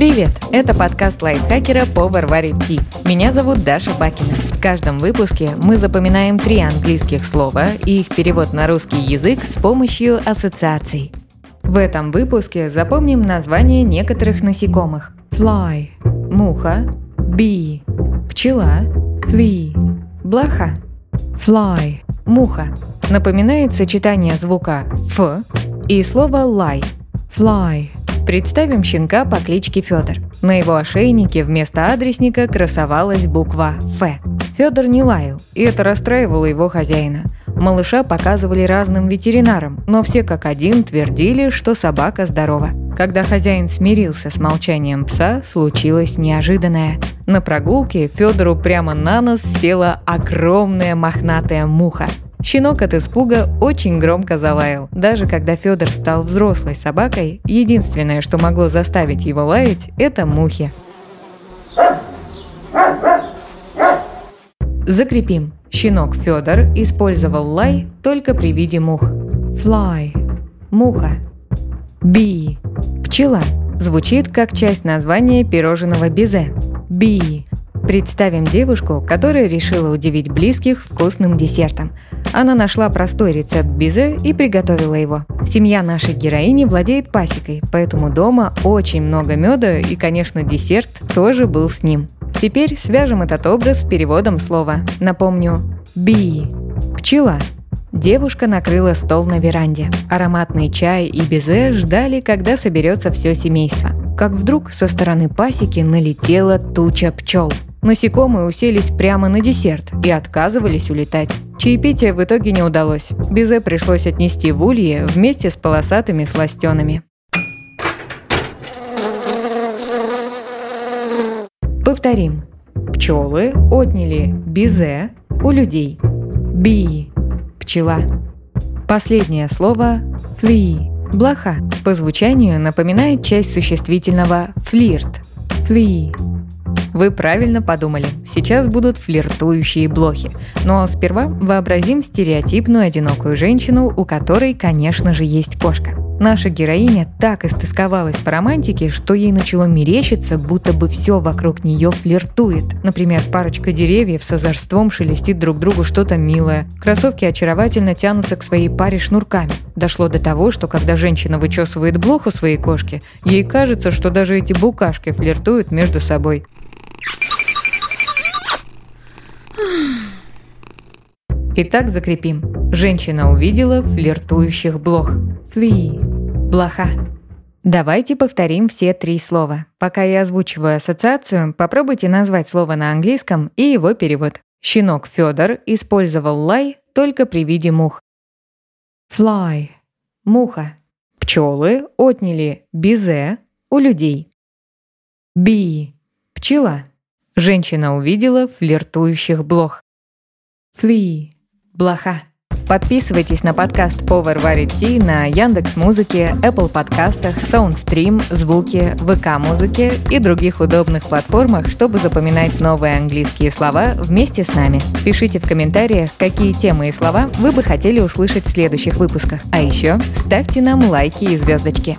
Привет! Это подкаст лайфхакера по Варваре Ти. Меня зовут Даша Бакина. В каждом выпуске мы запоминаем три английских слова и их перевод на русский язык с помощью ассоциаций. В этом выпуске запомним название некоторых насекомых. Fly – муха, bee – пчела, flea – блоха. Fly – муха. Напоминает сочетание звука «ф» и слова «lie» – fly – Представим щенка по кличке Федор. На его ошейнике вместо адресника красовалась буква «Ф». Федор не лаял, и это расстраивало его хозяина. Малыша показывали разным ветеринарам, но все как один твердили, что собака здорова. Когда хозяин смирился с молчанием пса, случилось неожиданное. На прогулке Федору прямо на нос села огромная мохнатая муха. Щенок от испуга очень громко залаял. Даже когда Федор стал взрослой собакой, единственное, что могло заставить его лаять, это мухи. Закрепим. Щенок Федор использовал лай только при виде мух. Fly – муха. Bee – пчела. Звучит как часть названия пирожного безе. Bee Представим девушку, которая решила удивить близких вкусным десертом. Она нашла простой рецепт бизе и приготовила его. Семья нашей героини владеет пасекой, поэтому дома очень много меда и, конечно, десерт тоже был с ним. Теперь свяжем этот образ с переводом слова. Напомню, би – пчела. Девушка накрыла стол на веранде. Ароматный чай и безе ждали, когда соберется все семейство. Как вдруг со стороны пасеки налетела туча пчел – Насекомые уселись прямо на десерт и отказывались улетать. Чаепитие в итоге не удалось. Безе пришлось отнести в улье вместе с полосатыми сластенами. Повторим. Пчелы отняли безе у людей. Би – пчела. Последнее слово – фли – блоха. По звучанию напоминает часть существительного флирт. Фли вы правильно подумали. Сейчас будут флиртующие блохи. Но сперва вообразим стереотипную одинокую женщину, у которой, конечно же, есть кошка. Наша героиня так истосковалась по романтике, что ей начало мерещиться, будто бы все вокруг нее флиртует. Например, парочка деревьев с озорством шелестит друг другу что-то милое. Кроссовки очаровательно тянутся к своей паре шнурками. Дошло до того, что когда женщина вычесывает блоху своей кошки, ей кажется, что даже эти букашки флиртуют между собой. Итак, закрепим. Женщина увидела флиртующих блох. Фли. Блоха. Давайте повторим все три слова. Пока я озвучиваю ассоциацию, попробуйте назвать слово на английском и его перевод. Щенок Федор использовал лай только при виде мух. Fly – муха. Пчелы отняли бизе у людей. Bee – пчела. Женщина увидела флиртующих блох. Flee – блоха. Подписывайтесь на подкаст Повар варит ти на Яндекс Музыке, Apple подкастах, Soundstream, Звуки, ВК Музыке и других удобных платформах, чтобы запоминать новые английские слова вместе с нами. Пишите в комментариях, какие темы и слова вы бы хотели услышать в следующих выпусках. А еще ставьте нам лайки и звездочки.